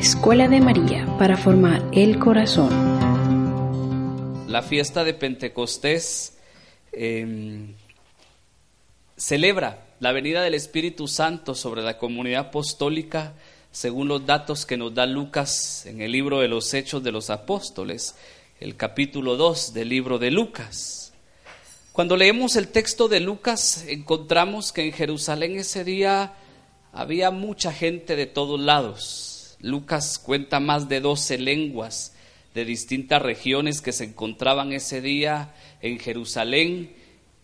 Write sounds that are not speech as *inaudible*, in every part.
Escuela de María para formar el corazón. La fiesta de Pentecostés em, celebra la venida del Espíritu Santo sobre la comunidad apostólica según los datos que nos da Lucas en el libro de los Hechos de los Apóstoles, el capítulo 2 del libro de Lucas. Cuando leemos el texto de Lucas encontramos que en Jerusalén ese día había mucha gente de todos lados. Lucas cuenta más de 12 lenguas de distintas regiones que se encontraban ese día en Jerusalén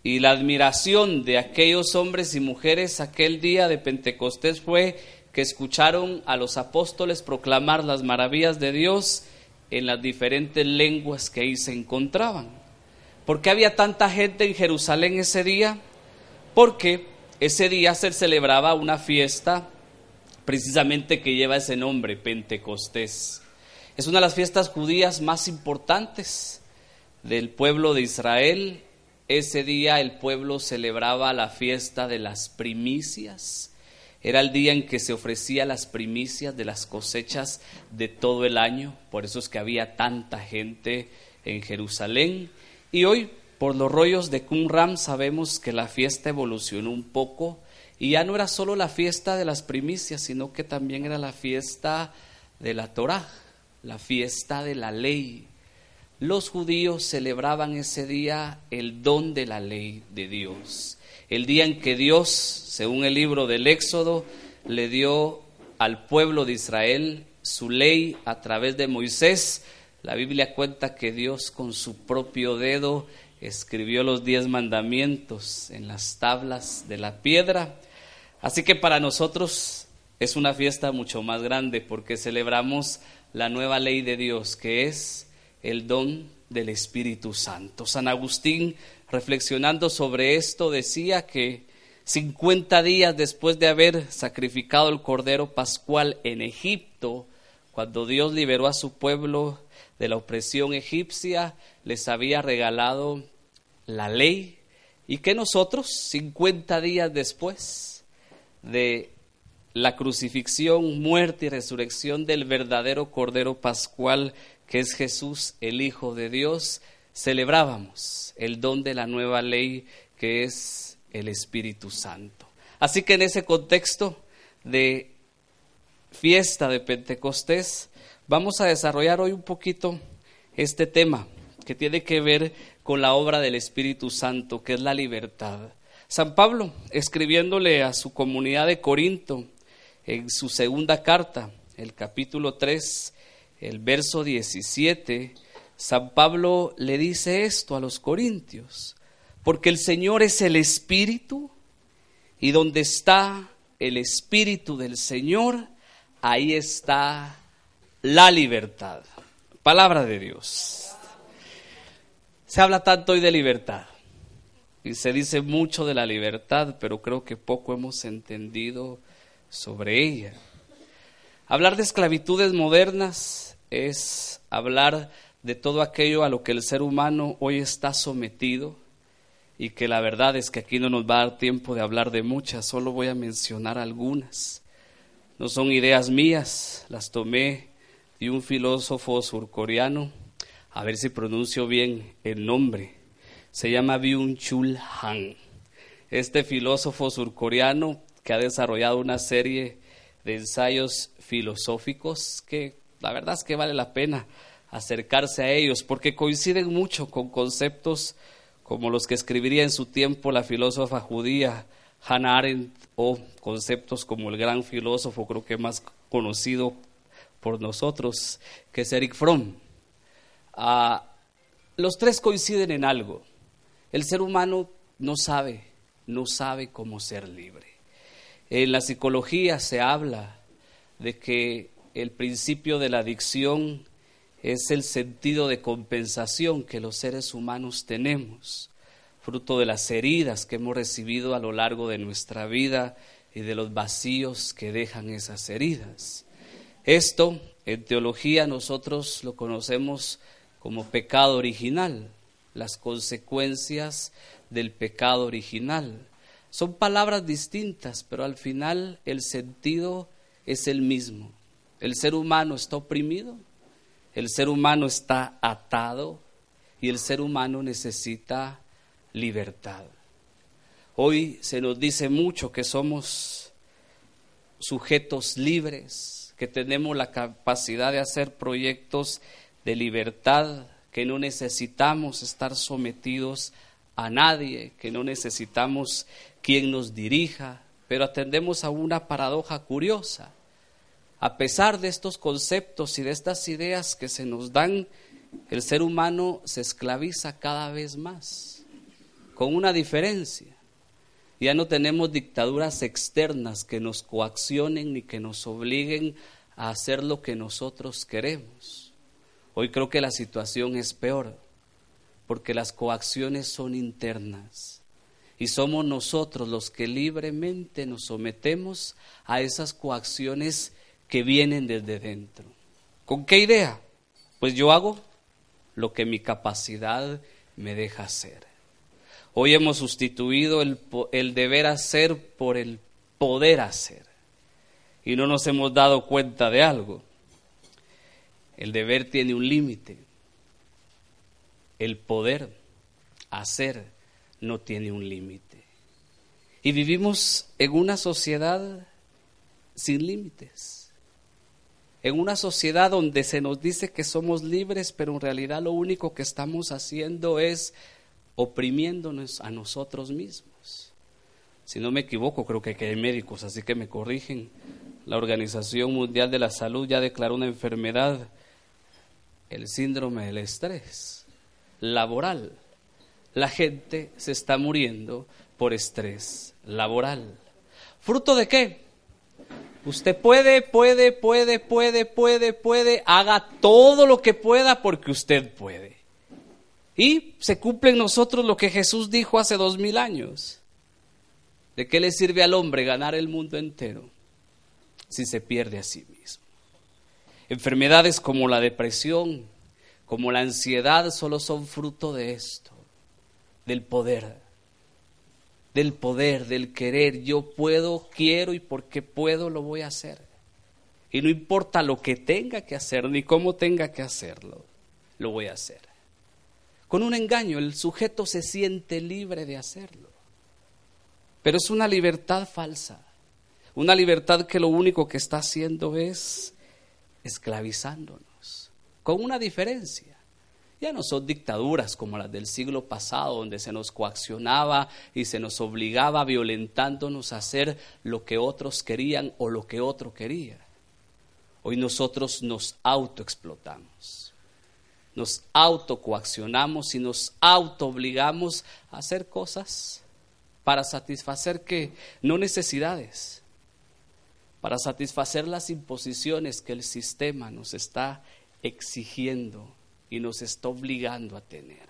y la admiración de aquellos hombres y mujeres aquel día de Pentecostés fue que escucharon a los apóstoles proclamar las maravillas de Dios en las diferentes lenguas que ahí se encontraban. ¿Por qué había tanta gente en Jerusalén ese día? Porque ese día se celebraba una fiesta precisamente que lleva ese nombre, Pentecostés. Es una de las fiestas judías más importantes del pueblo de Israel. Ese día el pueblo celebraba la fiesta de las primicias. Era el día en que se ofrecía las primicias de las cosechas de todo el año. Por eso es que había tanta gente en Jerusalén. Y hoy por los rollos de Qumran sabemos que la fiesta evolucionó un poco y ya no era solo la fiesta de las primicias, sino que también era la fiesta de la Torá, la fiesta de la ley. Los judíos celebraban ese día el don de la ley de Dios, el día en que Dios, según el libro del Éxodo, le dio al pueblo de Israel su ley a través de Moisés. La Biblia cuenta que Dios con su propio dedo escribió los diez mandamientos en las tablas de la piedra. Así que para nosotros es una fiesta mucho más grande porque celebramos la nueva ley de Dios, que es el don del Espíritu Santo. San Agustín, reflexionando sobre esto, decía que 50 días después de haber sacrificado el Cordero Pascual en Egipto, cuando Dios liberó a su pueblo de la opresión egipcia, les había regalado la ley y que nosotros, 50 días después de la crucifixión, muerte y resurrección del verdadero Cordero Pascual, que es Jesús, el Hijo de Dios, celebrábamos el don de la nueva ley, que es el Espíritu Santo. Así que en ese contexto de fiesta de Pentecostés, vamos a desarrollar hoy un poquito este tema que tiene que ver con la obra del Espíritu Santo, que es la libertad. San Pablo, escribiéndole a su comunidad de Corinto, en su segunda carta, el capítulo 3, el verso 17, San Pablo le dice esto a los corintios, porque el Señor es el Espíritu y donde está el Espíritu del Señor, ahí está la libertad. Palabra de Dios. Se habla tanto hoy de libertad y se dice mucho de la libertad, pero creo que poco hemos entendido sobre ella. Hablar de esclavitudes modernas es hablar de todo aquello a lo que el ser humano hoy está sometido y que la verdad es que aquí no nos va a dar tiempo de hablar de muchas, solo voy a mencionar algunas. No son ideas mías, las tomé de un filósofo surcoreano a ver si pronuncio bien el nombre, se llama Byung-Chul Han. Este filósofo surcoreano que ha desarrollado una serie de ensayos filosóficos que la verdad es que vale la pena acercarse a ellos porque coinciden mucho con conceptos como los que escribiría en su tiempo la filósofa judía Hannah Arendt o conceptos como el gran filósofo creo que más conocido por nosotros que es Eric Fromm. Ah, los tres coinciden en algo. El ser humano no sabe, no sabe cómo ser libre. En la psicología se habla de que el principio de la adicción es el sentido de compensación que los seres humanos tenemos, fruto de las heridas que hemos recibido a lo largo de nuestra vida y de los vacíos que dejan esas heridas. Esto, en teología, nosotros lo conocemos como pecado original, las consecuencias del pecado original. Son palabras distintas, pero al final el sentido es el mismo. El ser humano está oprimido, el ser humano está atado y el ser humano necesita libertad. Hoy se nos dice mucho que somos sujetos libres, que tenemos la capacidad de hacer proyectos de libertad, que no necesitamos estar sometidos a nadie, que no necesitamos quien nos dirija, pero atendemos a una paradoja curiosa. A pesar de estos conceptos y de estas ideas que se nos dan, el ser humano se esclaviza cada vez más, con una diferencia. Ya no tenemos dictaduras externas que nos coaccionen ni que nos obliguen a hacer lo que nosotros queremos. Hoy creo que la situación es peor, porque las coacciones son internas y somos nosotros los que libremente nos sometemos a esas coacciones que vienen desde dentro. ¿Con qué idea? Pues yo hago lo que mi capacidad me deja hacer. Hoy hemos sustituido el, deber hacer por el poder hacer. Y no nos hemos dado cuenta de algo. El deber tiene un límite. El poder hacer no tiene un límite. Y vivimos en una sociedad sin límites. En una sociedad donde se nos dice que somos libres, pero en realidad lo único que estamos haciendo es oprimiéndonos a nosotros mismos. Si no me equivoco, creo que hay médicos, así que me corrigen. La Organización Mundial de la Salud ya declaró una enfermedad, el síndrome del estrés laboral. La gente se está muriendo por estrés laboral. ¿Fruto de qué? Usted puede, puede, puede, puede, puede, puede, haga todo lo que pueda porque usted puede. Y se cumple en nosotros lo que Jesús dijo hace dos mil años. ¿De qué le sirve al hombre ganar el mundo entero si se pierde a sí? Enfermedades como la depresión, como la ansiedad, solo son fruto de esto, del poder, del poder, del querer. Yo puedo, quiero y porque puedo lo voy a hacer. Y no importa lo que tenga que hacer ni cómo tenga que hacerlo, lo voy a hacer. Con un engaño el sujeto se siente libre de hacerlo. Pero es una libertad falsa. Una libertad que lo único que está haciendo es esclavizándonos. Con una diferencia. Ya no son dictaduras como las del siglo pasado, donde se nos coaccionaba y se nos obligaba violentándonos a hacer lo que otros querían o lo que otro quería. Hoy nosotros nos autoexplotamos nos autocoaccionamos y nos autoobligamos a hacer cosas para satisfacer que no necesidades, para satisfacer las imposiciones que el sistema nos está exigiendo y nos está obligando a tener.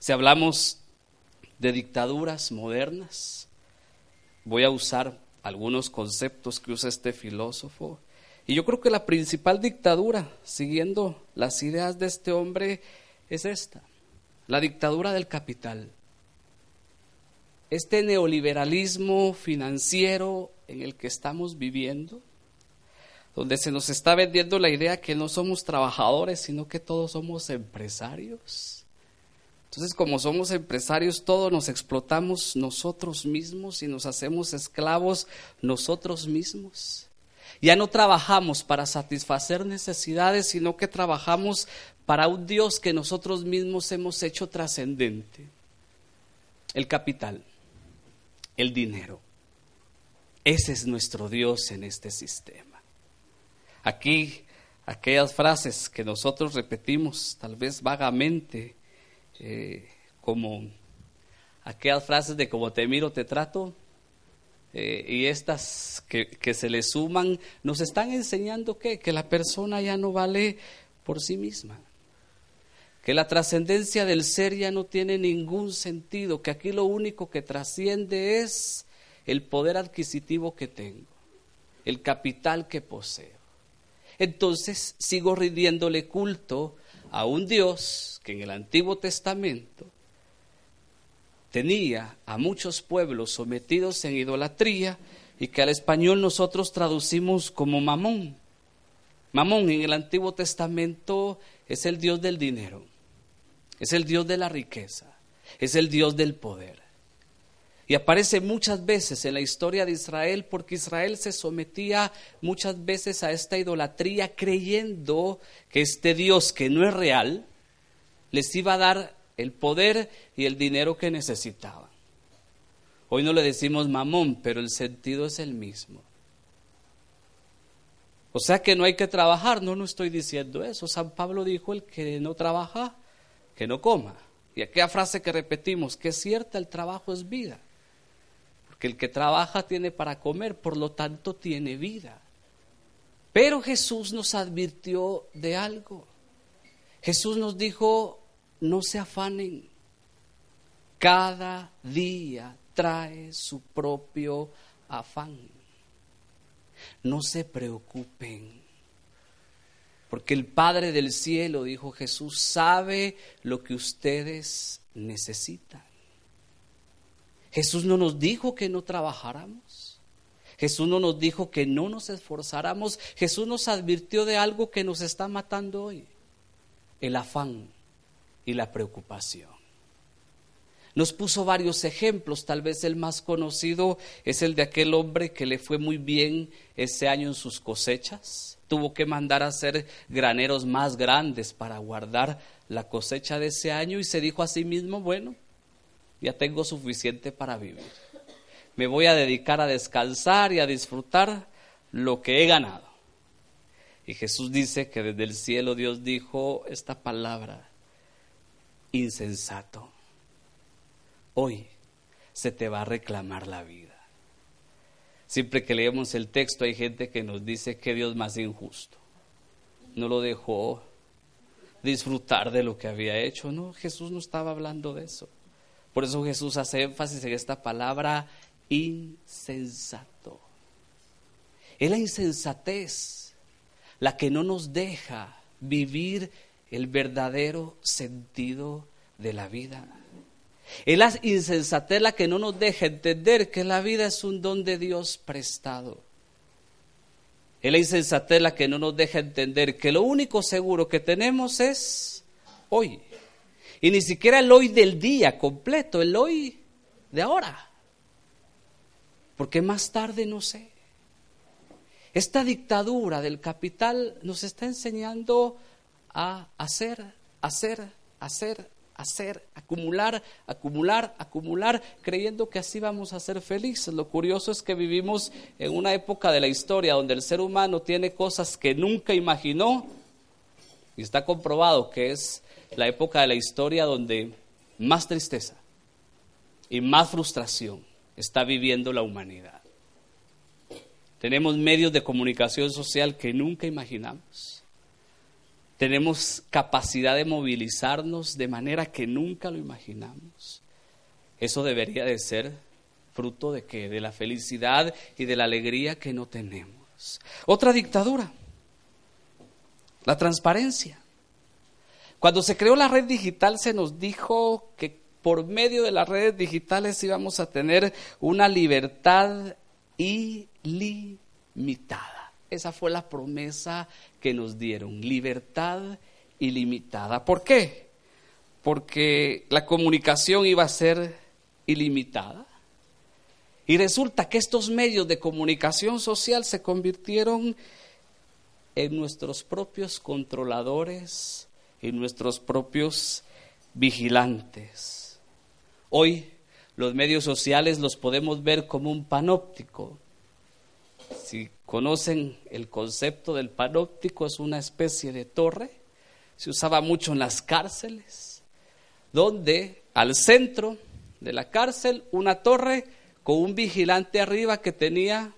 Si hablamos de dictaduras modernas, voy a usar algunos conceptos que usa este filósofo y yo creo que la principal dictadura, siguiendo las ideas de este hombre, es esta, la dictadura del capital. Este neoliberalismo financiero en el que estamos viviendo, donde se nos está vendiendo la idea que no somos trabajadores, sino que todos somos empresarios. Entonces, como somos empresarios, todos nos explotamos nosotros mismos y nos hacemos esclavos nosotros mismos. Ya no trabajamos para satisfacer necesidades, sino que trabajamos para un Dios que nosotros mismos hemos hecho trascendente. El capital, el dinero. Ese es nuestro Dios en este sistema. Aquí, aquellas frases que nosotros repetimos, tal vez vagamente, eh, como aquellas frases de como te miro, te trato, eh, y estas que, se le suman, nos están enseñando que la persona ya no vale por sí misma, que la trascendencia del ser ya no tiene ningún sentido, que aquí lo único que trasciende es el poder adquisitivo que tengo, el capital que poseo. Entonces sigo rindiéndole culto a un Dios que en el Antiguo Testamento tenía a muchos pueblos sometidos en idolatría y que al español nosotros traducimos como mamón, Mamón en el Antiguo Testamento es el Dios del dinero, es el Dios de la riqueza, es el Dios del poder. Y aparece muchas veces en la historia de Israel porque Israel se sometía muchas veces a esta idolatría creyendo que este Dios que no es real les iba a dar el poder y el dinero que necesitaban. Hoy no le decimos mamón, pero el sentido es el mismo. O sea que no hay que trabajar, no, no estoy diciendo eso. San Pablo dijo, el que no trabaja, que no coma. Y aquella frase que repetimos, que es cierta, el trabajo es vida. Porque el que trabaja tiene para comer, por lo tanto tiene vida. Pero Jesús nos advirtió de algo. Jesús nos dijo, no se afanen. Cada día trae su propio afán. No se preocupen, porque el Padre del cielo, dijo Jesús, sabe lo que ustedes necesitan. Jesús no nos dijo que no trabajáramos. Jesús no nos dijo que no nos esforzáramos. Jesús nos advirtió de algo que nos está matando hoy, el afán y la preocupación. Nos puso varios ejemplos, tal vez el más conocido es el de aquel hombre que le fue muy bien ese año en sus cosechas. Tuvo que mandar a hacer graneros más grandes para guardar la cosecha de ese año y se dijo a sí mismo, bueno, ya tengo suficiente para vivir. Me voy a dedicar a descansar y a disfrutar lo que he ganado. Y Jesús dice que desde el cielo Dios dijo esta palabra, insensato, hoy se te va a reclamar la vida. Siempre que leemos el texto hay gente que nos dice que Dios más injusto. No lo dejó disfrutar de lo que había hecho. No, Jesús no estaba hablando de eso. Por eso Jesús hace énfasis en esta palabra insensato. Es la insensatez la que no nos deja vivir el verdadero sentido de la vida. Es la insensatez la que no nos deja entender que la vida es un don de Dios prestado. Es la insensatez la que no nos deja entender que lo único seguro que tenemos es hoy. Y ni siquiera el hoy del día completo, el hoy de ahora. Porque más tarde no sé. Esta dictadura del capital nos está enseñando a hacer, hacer, hacer, hacer, acumular, acumular, acumular, creyendo que así vamos a ser felices. Lo curioso es que vivimos en una época de la historia donde el ser humano tiene cosas que nunca imaginó y está comprobado que es la época de la historia donde más tristeza y más frustración está viviendo la humanidad. Tenemos medios de comunicación social que nunca imaginamos tenemos capacidad de movilizarnos de manera que nunca lo imaginamos. Eso debería de ser fruto de que de la felicidad y de la alegría que no tenemos. Otra dictadura, la transparencia. Cuando se creó la red digital se nos dijo que por medio de las redes digitales íbamos a tener una libertad ilimitada. Esa fue la promesa que nos dieron, libertad ilimitada. ¿Por qué? Porque la comunicación iba a ser ilimitada. Y resulta que estos medios de comunicación social se convirtieron en nuestros propios controladores, en nuestros propios vigilantes. Hoy los medios sociales los podemos ver como un panóptico. Si conocen el concepto del panóptico, es una especie de torre, se usaba mucho en las cárceles, donde al centro de la cárcel una torre con un vigilante arriba que tenía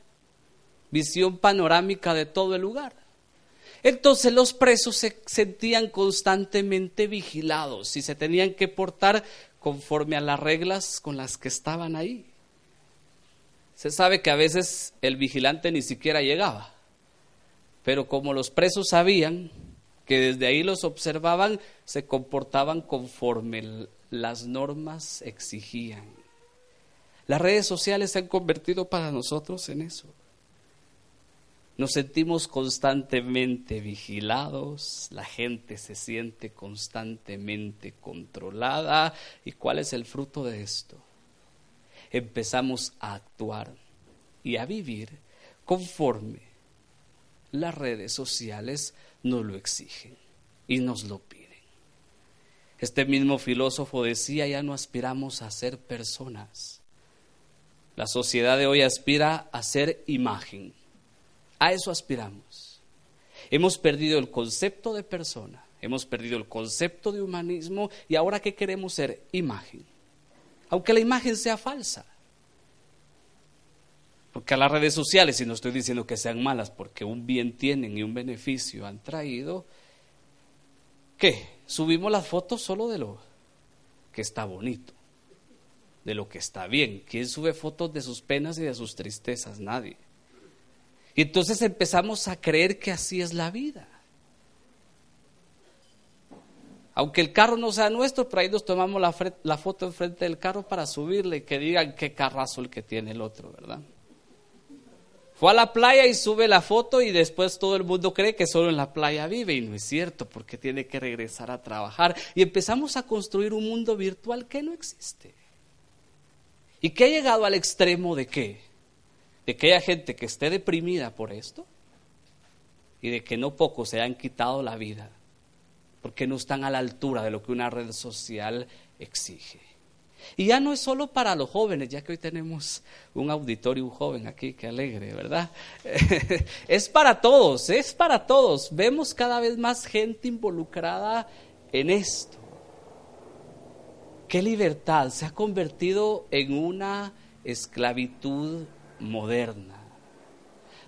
visión panorámica de todo el lugar. Entonces los presos se sentían constantemente vigilados y se tenían que portar conforme a las reglas con las que estaban ahí. Se sabe que a veces el vigilante ni siquiera llegaba, pero como los presos sabían que desde ahí los observaban, se comportaban conforme las normas exigían. Las redes sociales se han convertido para nosotros en eso. Nos sentimos constantemente vigilados, la gente se siente constantemente controlada. ¿Y cuál es el fruto de esto? Empezamos a actuar y a vivir conforme las redes sociales nos lo exigen y nos lo piden. Este mismo filósofo decía, ya no aspiramos a ser personas. La sociedad de hoy aspira a ser imagen. A eso aspiramos. Hemos perdido el concepto de persona, hemos perdido el concepto de humanismo y ahora ¿qué queremos ser? Imagen. Aunque la imagen sea falsa. Porque a las redes sociales, y no estoy diciendo que sean malas, porque un bien tienen y un beneficio han traído, ¿qué? Subimos las fotos solo de lo que está bonito, de lo que está bien. ¿Quién sube fotos de sus penas y de sus tristezas? Nadie. Y entonces empezamos a creer que así es la vida. Aunque el carro no sea nuestro, pero ahí nos tomamos la, la foto enfrente del carro para subirle y que digan qué carrazo el que tiene el otro, ¿verdad? Fue a la playa y sube la foto y después todo el mundo cree que solo en la playa vive y no es cierto porque tiene que regresar a trabajar y empezamos a construir un mundo virtual que no existe. ¿Y que ha llegado al extremo de qué? De que haya gente que esté deprimida por esto y de que no pocos se han quitado la vida porque no están a la altura de lo que una red social exige. Y ya no es solo para los jóvenes, ya que hoy tenemos un auditorio joven aquí, que alegre, ¿verdad? *laughs* es para todos, es para todos. Vemos cada vez más gente involucrada en esto. ¿Qué libertad se ha convertido en una esclavitud moderna.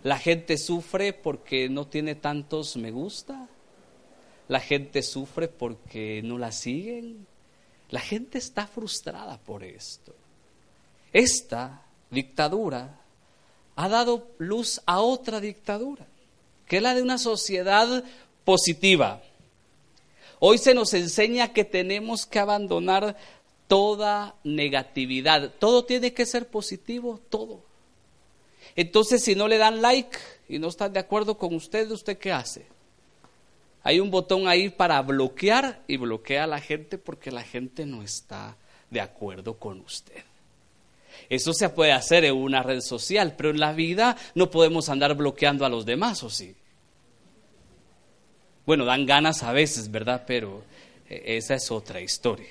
La gente sufre porque no tiene tantos me gusta. La gente sufre porque no la siguen. La gente está frustrada por esto. Esta dictadura ha dado luz a otra dictadura, que es la de una sociedad positiva. Hoy se nos enseña que tenemos que abandonar toda negatividad. Todo tiene que ser positivo, todo. Entonces, si no le dan like y no están de acuerdo con usted, ¿usted qué hace? Hay un botón ahí para bloquear y bloquea a la gente porque la gente no está de acuerdo con usted. Eso se puede hacer en una red social, pero en la vida no podemos andar bloqueando a los demás, ¿o sí? Bueno, dan ganas a veces, ¿verdad? Pero eh, esa es otra historia.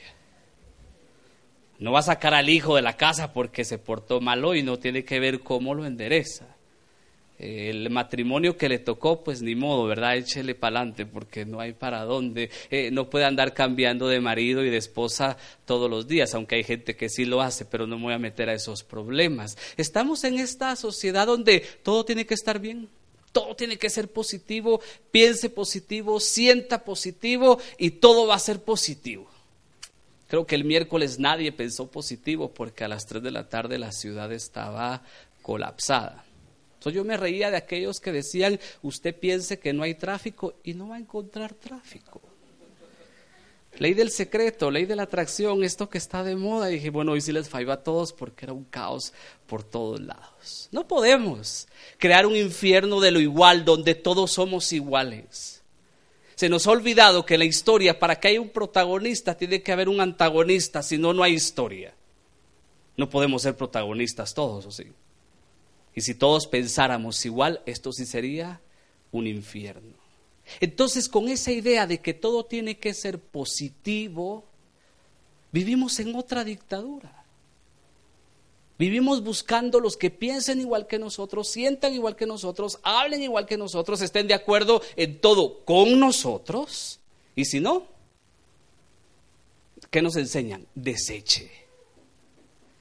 No va a sacar al hijo de la casa porque se portó mal hoy, no tiene que ver cómo lo endereza. El matrimonio que le tocó, pues ni modo, ¿verdad? Échele para adelante porque no hay para dónde. Eh, no puede andar cambiando de marido y de esposa todos los días, aunque hay gente que sí lo hace, pero no me voy a meter a esos problemas. Estamos en esta sociedad donde todo tiene que estar bien. Todo tiene que ser positivo, piense positivo, sienta positivo y todo va a ser positivo. Creo que el miércoles nadie pensó positivo porque a las 3 de la tarde la ciudad estaba colapsada. Entonces yo me reía de aquellos que decían, usted piense que no hay tráfico y no va a encontrar tráfico. Ley del secreto, ley de la atracción, esto que está de moda. Y dije, bueno, hoy sí les falló a todos porque era un caos por todos lados. No podemos crear un infierno de lo igual donde todos somos iguales. Se nos ha olvidado que la historia, para que haya un protagonista, tiene que haber un antagonista, si no, no hay historia. No podemos ser protagonistas todos, ¿o sí? Y si todos pensáramos igual, esto sí sería un infierno. Entonces, con esa idea de que todo tiene que ser positivo, vivimos en otra dictadura. Vivimos buscando los que piensen igual que nosotros, sientan igual que nosotros, hablen igual que nosotros, estén de acuerdo en todo con nosotros. Y si no, ¿qué nos enseñan? Deseche.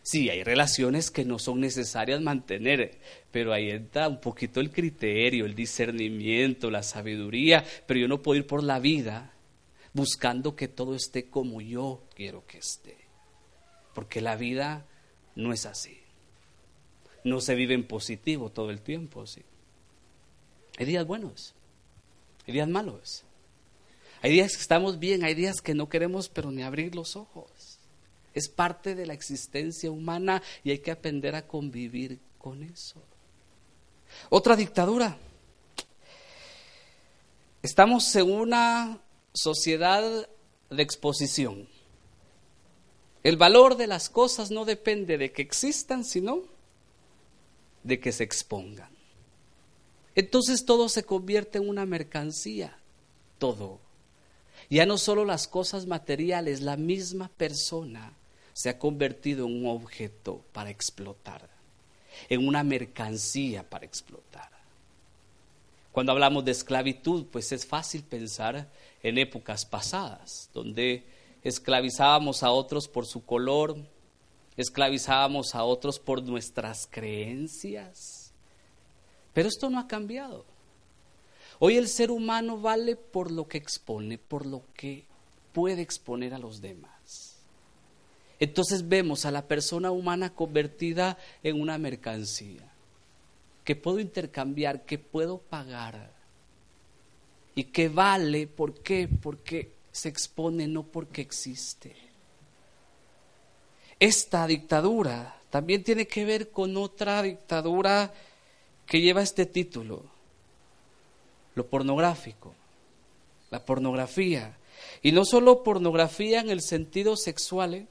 Sí, hay relaciones que no son necesarias mantener, pero ahí entra un poquito el criterio, el discernimiento, la sabiduría, pero yo no puedo ir por la vida buscando que todo esté como yo quiero que esté, porque la vida no es así. No se vive en positivo todo el tiempo, sí. Hay días buenos, hay días malos. Hay días que estamos bien, hay días que no queremos pero ni abrir los ojos. Es parte de la existencia humana y hay que aprender a convivir con eso. Otra dictadura, Estamos en una sociedad de exposición. El valor de las cosas no depende de que existan, sino de que se expongan. Entonces todo se convierte en una mercancía, todo. Ya no solo las cosas materiales, la misma persona se ha convertido en un objeto para explotar, en una mercancía para explotar. Cuando hablamos de esclavitud, pues es fácil pensar en épocas pasadas, donde esclavizábamos a otros por su color, esclavizábamos a otros por nuestras creencias. Pero esto no ha cambiado. Hoy el ser humano vale por lo que expone, por lo que puede exponer a los demás. Entonces vemos a la persona humana convertida en una mercancía, que puedo intercambiar, que puedo pagar y que vale, ¿por qué? Porque se expone, no porque existe. Esta dictadura también tiene que ver con otra dictadura que lleva este título, lo pornográfico, la pornografía. Y no solo pornografía en el sentido sexual, ¿eh?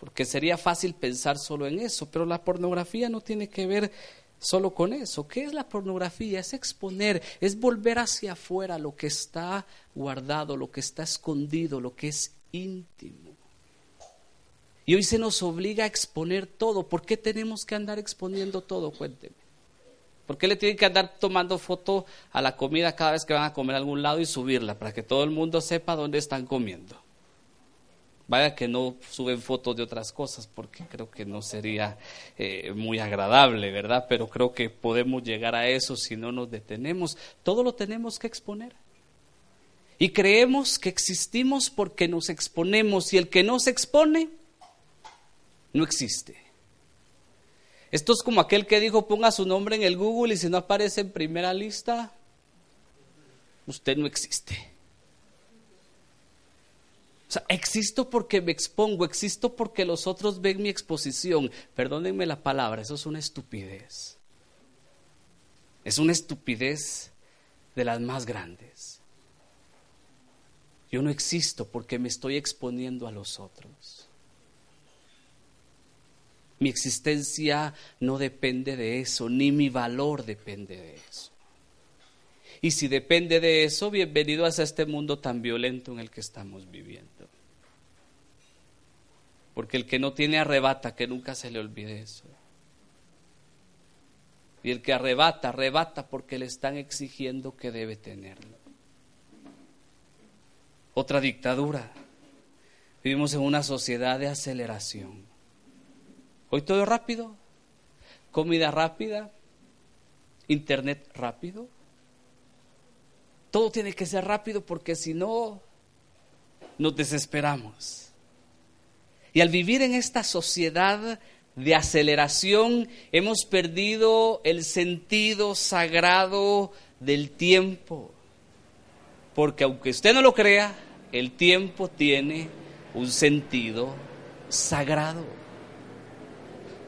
porque sería fácil pensar solo en eso, pero la pornografía no tiene que ver solo con eso. ¿Qué es la pornografía? Es exponer, es volver hacia afuera lo que está guardado, lo que está escondido, lo que es íntimo. Y hoy se nos obliga a exponer todo. ¿Por qué tenemos que andar exponiendo todo? Cuénteme. ¿Por qué le tienen que andar tomando foto a la comida cada vez que van a comer a algún lado y subirla para que todo el mundo sepa dónde están comiendo? Vaya que no suben fotos de otras cosas porque creo que no sería eh, muy agradable, ¿verdad? Pero creo que podemos llegar a eso si no nos detenemos. Todo lo tenemos que exponer. Y creemos que existimos porque nos exponemos y el que no se expone no existe. Esto es como aquel que dijo ponga su nombre en el Google y si no aparece en primera lista, usted no existe. Sea, existo porque me expongo, existo porque los otros ven mi exposición. Perdónenme la palabra, eso es una estupidez. Es una estupidez de las más grandes. Yo no existo porque me estoy exponiendo a los otros. Mi existencia no depende de eso, ni mi valor depende de eso. Y si depende de eso, bienvenido a este mundo tan violento en el que estamos viviendo. Porque el que no tiene arrebata, que nunca se le olvide eso. Y el que arrebata, arrebata porque le están exigiendo que debe tenerlo. Otra dictadura. Vivimos en una sociedad de aceleración. Hoy todo rápido, comida rápida, internet rápido. Todo tiene que ser rápido porque si no, nos desesperamos. Y al vivir en esta sociedad de aceleración, hemos perdido el sentido sagrado del tiempo. Porque aunque usted no lo crea, el tiempo tiene un sentido sagrado.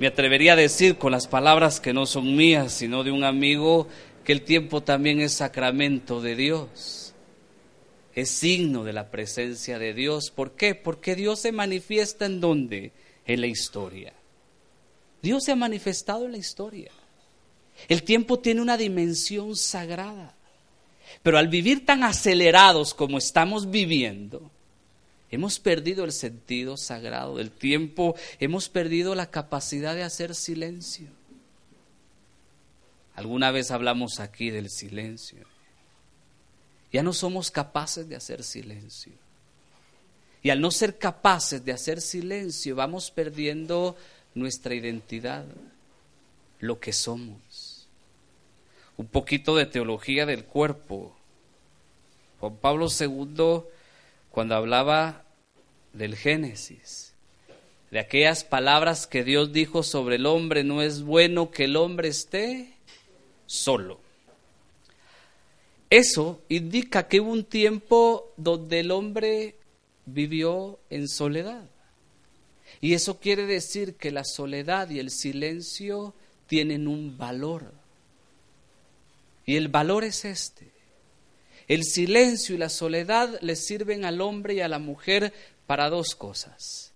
Me atrevería a decir con las palabras que no son mías, sino de un amigo, que el tiempo también es sacramento de Dios. Es signo de la presencia de Dios. ¿Por qué? Porque Dios se manifiesta en dónde? En la historia. Dios se ha manifestado en la historia. El tiempo tiene una dimensión sagrada. Pero al vivir tan acelerados como estamos viviendo, Hemos perdido el sentido sagrado del tiempo, hemos perdido la capacidad de hacer silencio. Alguna vez hablamos aquí del silencio. Ya no somos capaces de hacer silencio. Y al no ser capaces de hacer silencio, vamos perdiendo nuestra identidad, lo que somos. Un poquito de teología del cuerpo. Juan Pablo II, cuando hablaba del Génesis, de aquellas palabras que Dios dijo sobre el hombre, no es bueno que el hombre esté solo. Eso indica que hubo un tiempo donde el hombre vivió en soledad. Y eso quiere decir que la soledad y el silencio tienen un valor. Y el valor es este. El silencio y la soledad le sirven al hombre y a la mujer para dos cosas.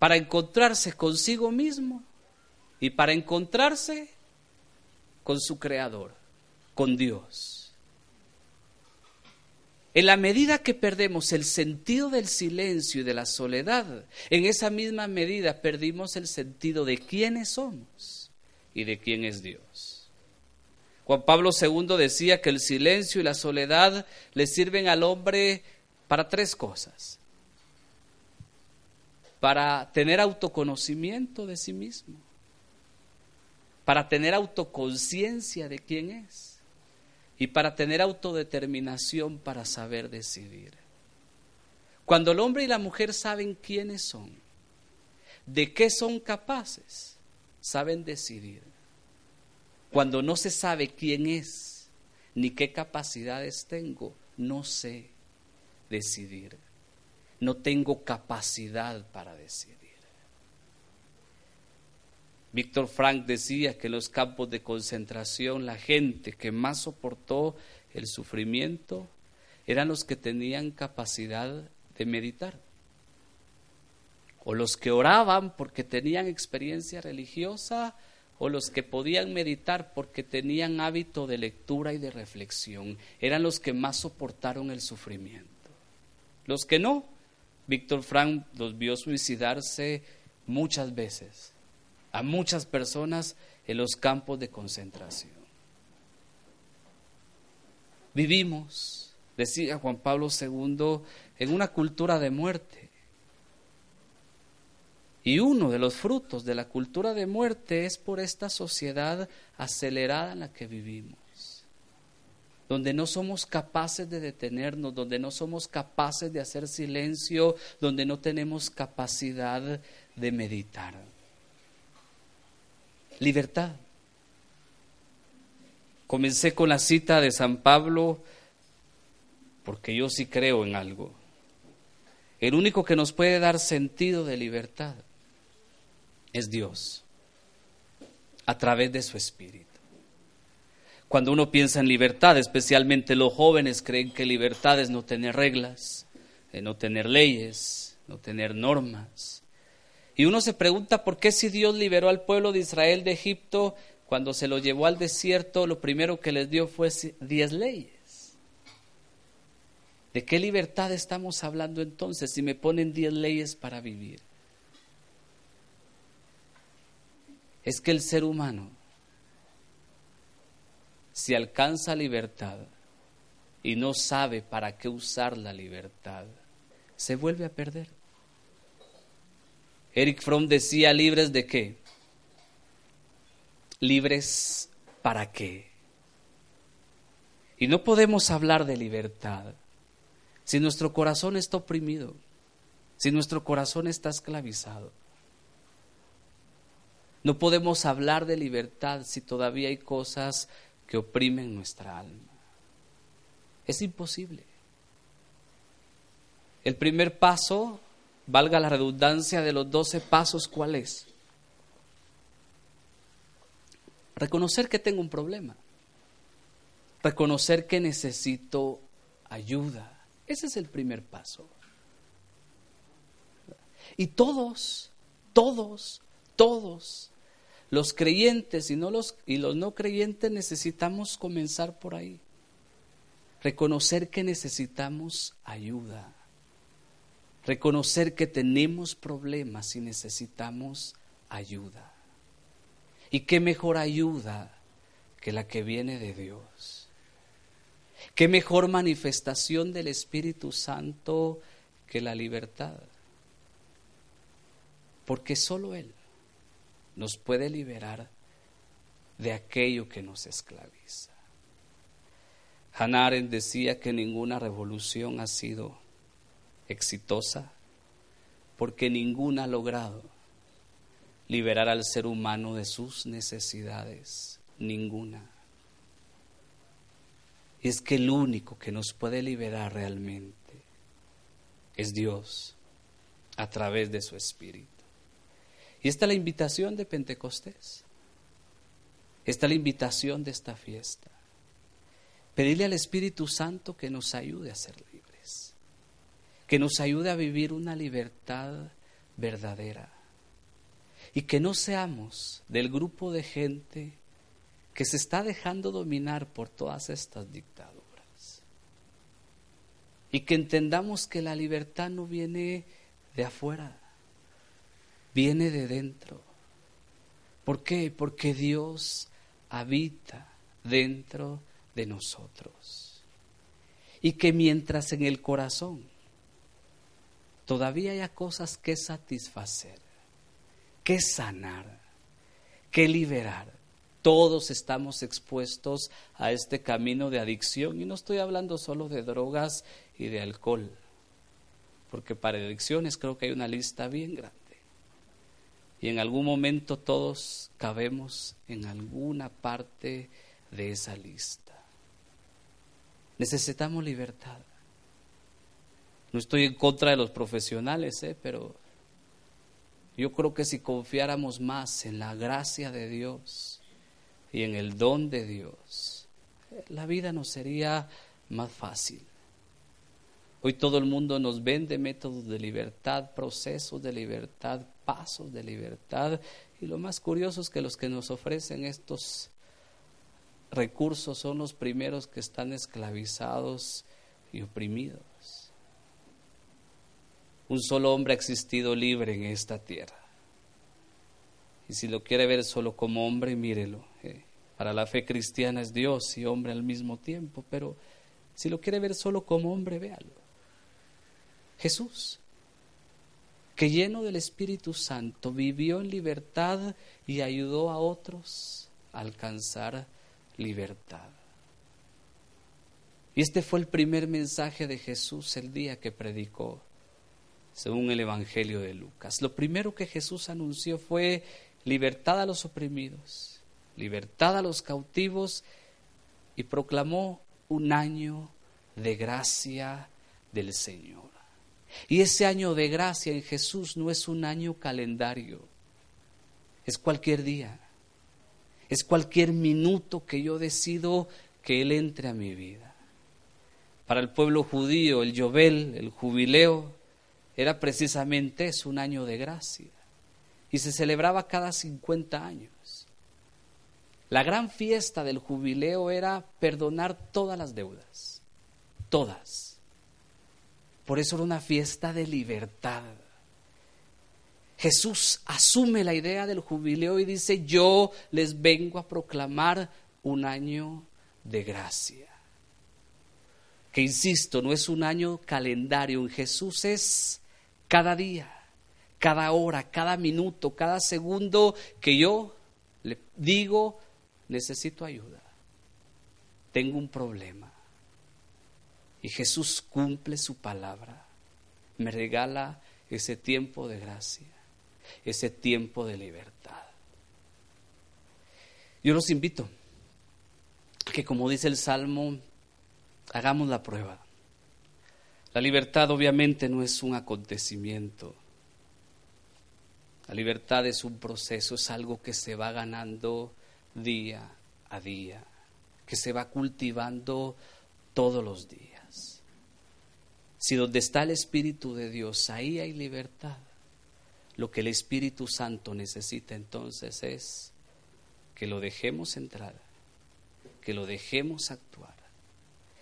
Para encontrarse consigo mismo y para encontrarse con su Creador, con Dios. En la medida que perdemos el sentido del silencio y de la soledad, en esa misma medida perdimos el sentido de quiénes somos y de quién es Dios. Juan Pablo II decía que el silencio y la soledad le sirven al hombre para tres cosas. Para tener autoconocimiento de sí mismo, para tener autoconciencia de quién es y para tener autodeterminación para saber decidir. Cuando el hombre y la mujer saben quiénes son, de qué son capaces, saben decidir. Cuando no se sabe quién es ni qué capacidades tengo, no sé decidir. No tengo capacidad para decidir. Víctor Frank decía que en los campos de concentración la gente que más soportó el sufrimiento eran los que tenían capacidad de meditar o los que oraban porque tenían experiencia religiosa o los que podían meditar porque tenían hábito de lectura y de reflexión, eran los que más soportaron el sufrimiento. Los que no, Víctor Frank los vio suicidarse muchas veces a muchas personas en los campos de concentración. Vivimos, decía Juan Pablo II, en una cultura de muerte. Y uno de los frutos de la cultura de muerte es por esta sociedad acelerada en la que vivimos, donde no somos capaces de detenernos, donde no somos capaces de hacer silencio, donde no tenemos capacidad de meditar libertad. Comencé con la cita de San Pablo porque yo sí creo en algo. El único que nos puede dar sentido de libertad es Dios, a través de su Espíritu. Cuando uno piensa en libertad, especialmente los jóvenes creen que libertad es no tener reglas, no tener leyes, no tener normas, y uno se pregunta por qué si Dios liberó al pueblo de Israel de Egipto, cuando se lo llevó al desierto, lo primero que les dio fue diez leyes. ¿De qué libertad estamos hablando entonces si me ponen diez leyes para vivir? Es que el ser humano, si alcanza libertad y no sabe para qué usar la libertad, se vuelve a perder. Eric Fromm decía, libres de qué? Libres para qué. Y no podemos hablar de libertad si nuestro corazón está oprimido, si nuestro corazón está esclavizado. No podemos hablar de libertad si todavía hay cosas que oprimen nuestra alma. Es imposible. El primer paso valga la redundancia de los doce pasos, ¿cuál es? Reconocer que tengo un problema. Reconocer que necesito ayuda. Ese es el primer paso. Y todos, todos, todos, los creyentes y, no los, y los no creyentes necesitamos comenzar por ahí. Reconocer que necesitamos ayuda reconocer que tenemos problemas y necesitamos ayuda. ¿Y qué mejor ayuda que la que viene de Dios? ¿Qué mejor manifestación del Espíritu Santo que la libertad? Porque solo Él nos puede liberar de aquello que nos esclaviza. Hannah decía que ninguna revolución ha sido exitosa porque ninguna ha logrado liberar al ser humano de sus necesidades, ninguna. Y es que el único que nos puede liberar realmente es Dios a través de su Espíritu. Y esta es la invitación de Pentecostés. Esta es la invitación de esta fiesta. Pedirle al Espíritu Santo que nos ayude a ser que nos ayude a vivir una libertad verdadera y que no seamos del grupo de gente que se está dejando dominar por todas estas dictaduras. Y que entendamos que la libertad no viene de afuera, viene de dentro. ¿Por qué? Porque Dios habita dentro de nosotros. Y que mientras en el corazón todavía haya cosas que satisfacer, que sanar, que liberar, todos estamos expuestos a este camino de adicción. Y no estoy hablando solo de drogas y de alcohol, porque para adicciones creo que hay una lista bien grande. Y en algún momento todos cabemos en alguna parte de esa lista. Necesitamos libertad. No estoy en contra de los profesionales, ¿eh? pero yo creo que si confiáramos más en la gracia de Dios, y en el don de Dios, la vida nos sería más fácil. Hoy todo el mundo nos vende métodos de libertad, procesos de libertad, pasos de libertad. Y lo más curioso es que los que nos ofrecen estos recursos son los primeros que están esclavizados y oprimidos. Un solo hombre ha existido libre en esta tierra. Y si lo quiere ver solo como hombre, mírelo. Eh. Para la fe cristiana es Dios y hombre al mismo tiempo, pero si lo quiere ver solo como hombre, véalo. Jesús, que lleno del Espíritu Santo vivió en libertad y ayudó a otros a alcanzar libertad. Y este fue el primer mensaje de Jesús el día que predicó, según el Evangelio de Lucas. Lo primero que Jesús anunció fue libertad a los oprimidos libertad a los cautivos y proclamó un año de gracia del Señor. Y ese año de gracia en Jesús no es un año calendario, es cualquier día, es cualquier minuto que yo decido que Él entre a mi vida. Para el pueblo judío, el Yobel, el jubileo, era precisamente es un año de gracia. Y se celebraba cada 50 años. La gran fiesta del jubileo era perdonar todas las deudas, todas. Por eso era una fiesta de libertad. Jesús asume la idea del jubileo y dice, yo les vengo a proclamar un año de gracia. Que insisto, no es un año calendario, en Jesús es cada día, cada hora, cada minuto, cada segundo que yo le digo, necesito ayuda, tengo un problema. Y Jesús cumple su palabra, me regala ese tiempo de gracia, ese tiempo de libertad. Yo los invito a que, como dice el Salmo, hagamos la prueba. La libertad obviamente no es un acontecimiento. La libertad es un proceso, es algo que se va ganando día a día, que se va cultivando todos los días. Si donde está el Espíritu de Dios, ahí hay libertad. Lo que el Espíritu Santo necesita entonces es que lo dejemos entrar, que lo dejemos actuar,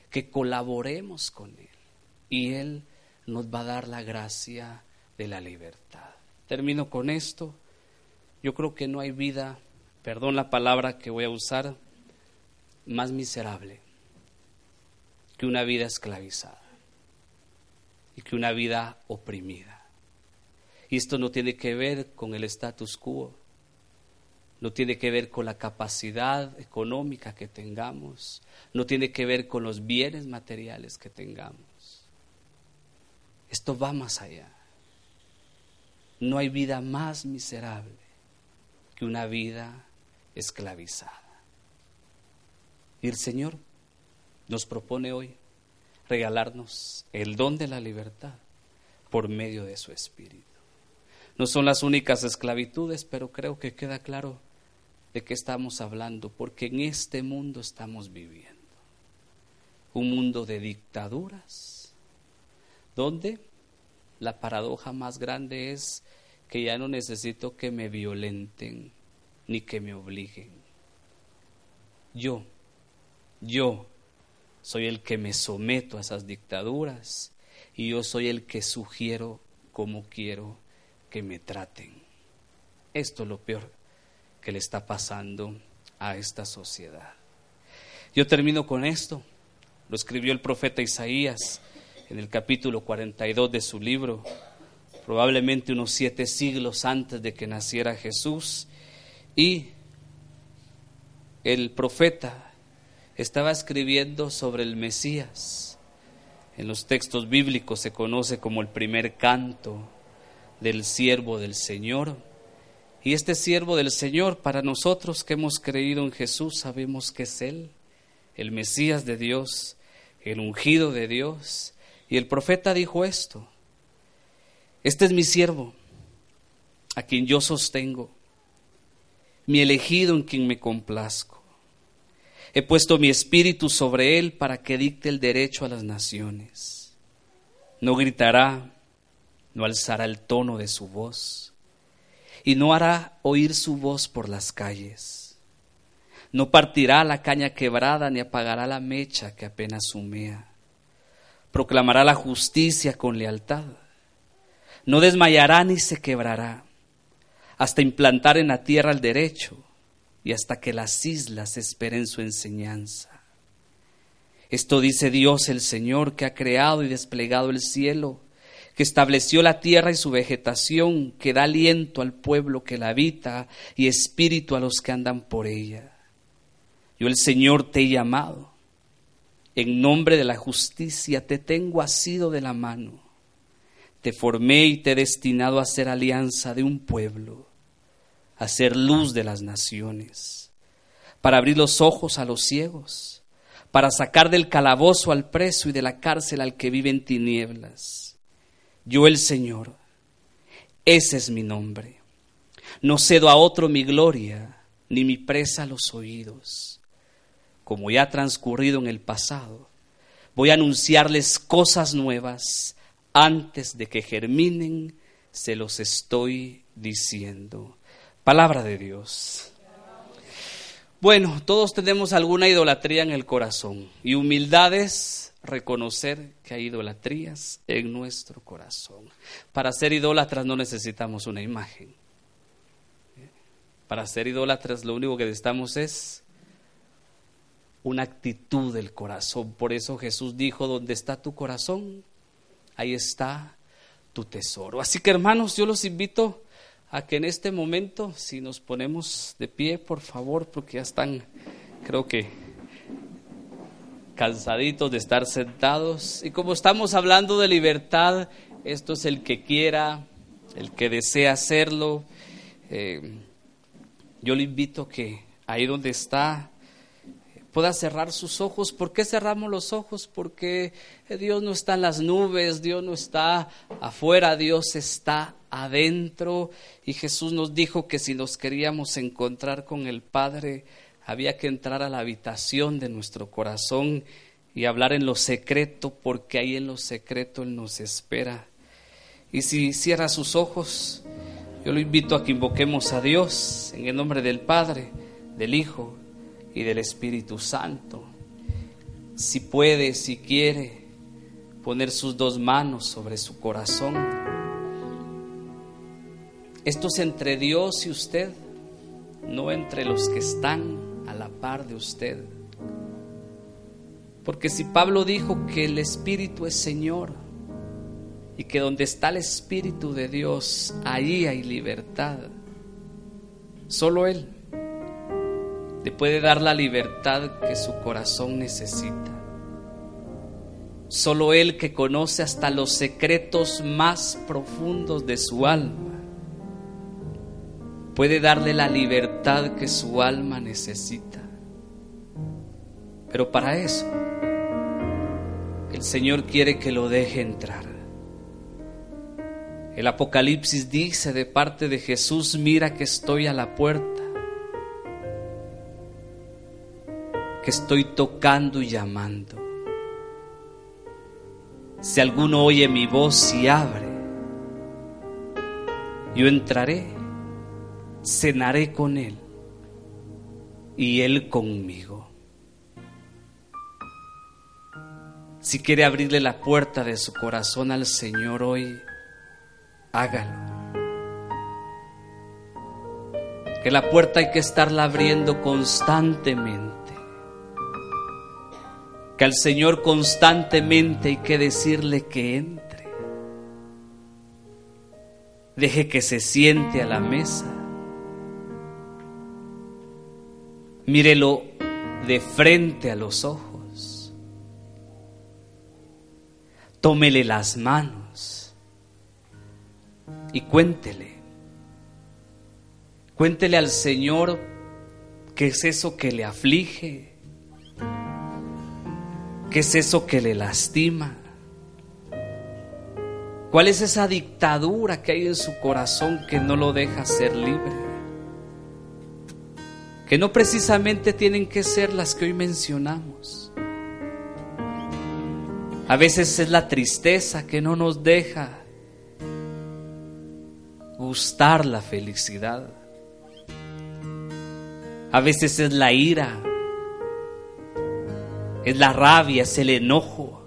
que colaboremos con Él y Él nos va a dar la gracia de la libertad. Termino con esto. Yo creo que no hay vida perdón la palabra que voy a usar, más miserable que una vida esclavizada y que una vida oprimida. Y esto no tiene que ver con el status quo, no tiene que ver con la capacidad económica que tengamos, no tiene que ver con los bienes materiales que tengamos. Esto va más allá. No hay vida más miserable que una vida esclavizada. Y el Señor nos propone hoy regalarnos el don de la libertad por medio de su Espíritu. No son las únicas esclavitudes, pero creo que queda claro de qué estamos hablando, porque en este mundo estamos viviendo. un mundo de dictaduras, donde la paradoja más grande es que ya no necesito que me violenten ni que me obliguen. Yo, yo soy el que me someto a esas dictaduras y yo soy el que sugiero cómo quiero que me traten. Esto es lo peor que le está pasando a esta sociedad. Yo termino con esto. Lo escribió el profeta Isaías en el capítulo 42 de su libro, probablemente unos siete siglos antes de que naciera Jesús. Y el profeta estaba escribiendo sobre el Mesías. En los textos bíblicos se conoce como el primer canto del siervo del Señor. Y este siervo del Señor, para nosotros que hemos creído en Jesús, sabemos que es Él, el Mesías de Dios, el ungido de Dios. Y el profeta dijo esto, este es mi siervo, a quien yo sostengo, mi elegido en quien me complazco. He puesto mi espíritu sobre él para que dicte el derecho a las naciones. No gritará, no alzará el tono de su voz y no hará oír su voz por las calles. No partirá la caña quebrada ni apagará la mecha que apenas humea. Proclamará la justicia con lealtad. No desmayará ni se quebrará hasta implantar en la tierra el derecho y hasta que las islas esperen su enseñanza. Esto dice Dios el Señor que ha creado y desplegado el cielo que estableció la tierra y su vegetación, que da aliento al pueblo que la habita y espíritu a los que andan por ella. Yo el Señor te he llamado, en nombre de la justicia te tengo asido de la mano, te formé y te he destinado a ser alianza de un pueblo, a ser luz de las naciones, para abrir los ojos a los ciegos, para sacar del calabozo al preso y de la cárcel al que vive en tinieblas yo el Señor, ese es mi nombre. No cedo a otro mi gloria, ni mi presa los oídos. Como ya ha transcurrido en el pasado, voy a anunciarles cosas nuevas antes de que germinen, se los estoy diciendo. Palabra de Dios. Bueno, todos tenemos alguna idolatría en el corazón y humildades reconocer que hay idolatrías en nuestro corazón. Para ser idólatras no necesitamos una imagen. Para ser idólatras lo único que necesitamos es una actitud del corazón. Por eso Jesús dijo, donde está tu corazón, ahí está tu tesoro. Así que hermanos, yo los invito a que en este momento, si nos ponemos de pie, por favor, porque ya están, creo que cansaditos de estar sentados. Y como estamos hablando de libertad, esto es el que quiera, el que desea hacerlo. Eh, yo le invito que ahí donde está pueda cerrar sus ojos. ¿Por qué cerramos los ojos? Porque Dios no está en las nubes, Dios no está afuera, Dios está adentro. Y Jesús nos dijo que si nos queríamos encontrar con el Padre, había que entrar a la habitación de nuestro corazón y hablar en lo secreto, porque ahí en lo secreto Él nos espera. Y si cierra sus ojos, yo lo invito a que invoquemos a Dios en el nombre del Padre, del Hijo y del Espíritu Santo. Si puede, si quiere, poner sus dos manos sobre su corazón. Esto es entre Dios y usted, no entre los que están a la par de usted. Porque si Pablo dijo que el Espíritu es Señor y que donde está el Espíritu de Dios, ahí hay libertad, solo Él le puede dar la libertad que su corazón necesita. Solo Él que conoce hasta los secretos más profundos de su alma puede darle la libertad que su alma necesita. Pero para eso, el Señor quiere que lo deje entrar. El Apocalipsis dice de parte de Jesús, mira que estoy a la puerta, que estoy tocando y llamando. Si alguno oye mi voz y abre, yo entraré, cenaré con él y él conmigo. Si quiere abrirle la puerta de su corazón al Señor hoy, hágalo. Que la puerta hay que estarla abriendo constantemente. Que al Señor constantemente hay que decirle que entre. Deje que se siente a la mesa. Mírelo de frente a los ojos. Tómele las manos y cuéntele. Cuéntele al Señor qué es eso que le aflige, qué es eso que le lastima. ¿Cuál es esa dictadura que hay en su corazón que no lo deja ser libre? Que no precisamente tienen que ser las que hoy mencionamos. A veces es la tristeza que no nos deja gustar la felicidad. A veces es la ira, es la rabia, es el enojo.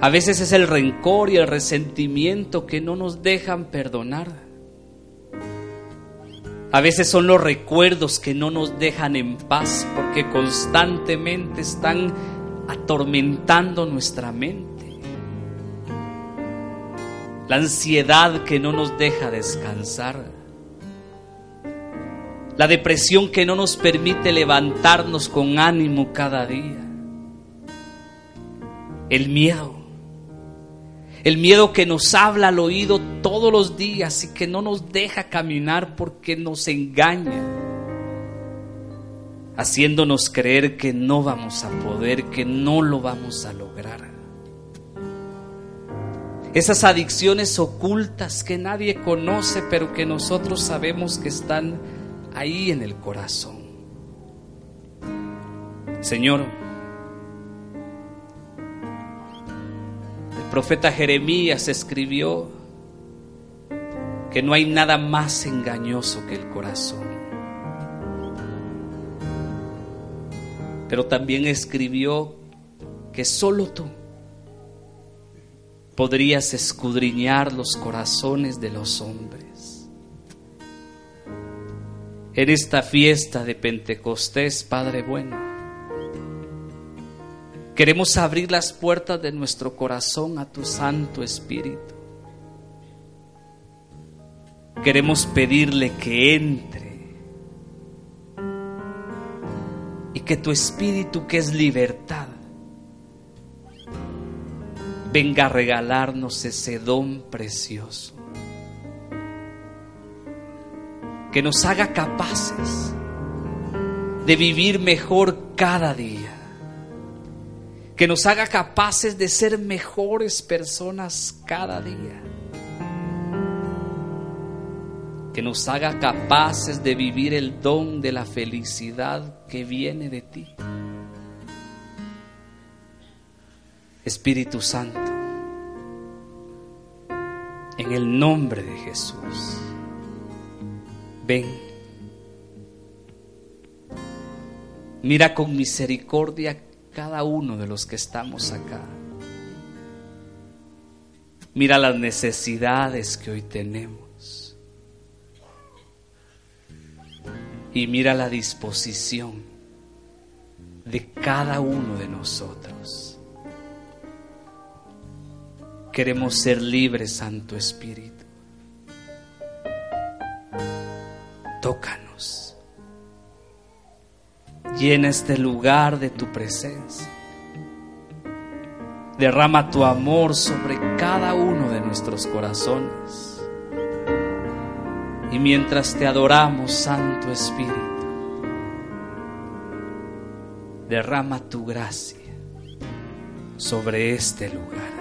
A veces es el rencor y el resentimiento que no nos dejan perdonar. A veces son los recuerdos que no nos dejan en paz porque constantemente están atormentando nuestra mente. La ansiedad que no nos deja descansar. La depresión que no nos permite levantarnos con ánimo cada día. El miedo el miedo que nos habla al oído todos los días y que no nos deja caminar porque nos engaña, haciéndonos creer que no vamos a poder, que no lo vamos a lograr. Esas adicciones ocultas que nadie conoce, pero que nosotros sabemos que están ahí en el corazón. Señor, profeta Jeremías escribió que no hay nada más engañoso que el corazón. Pero también escribió que solo tú podrías escudriñar los corazones de los hombres. En esta fiesta de Pentecostés, Padre bueno, Queremos abrir las puertas de nuestro corazón a tu Santo Espíritu. Queremos pedirle que entre y que tu Espíritu, que es libertad, venga a regalarnos ese don precioso. Que nos haga capaces de vivir mejor cada día que nos haga capaces de ser mejores personas cada día. Que nos haga capaces de vivir el don de la felicidad que viene de ti. Espíritu Santo, en el nombre de Jesús, ven. Mira con misericordia cada uno de los que estamos acá. Mira las necesidades que hoy tenemos. Y mira la disposición de cada uno de nosotros. Queremos ser libres, Santo Espíritu. Tócanos. Llena este lugar de tu presencia. Derrama tu amor sobre cada uno de nuestros corazones. Y mientras te adoramos, Santo Espíritu, derrama tu gracia sobre este lugar.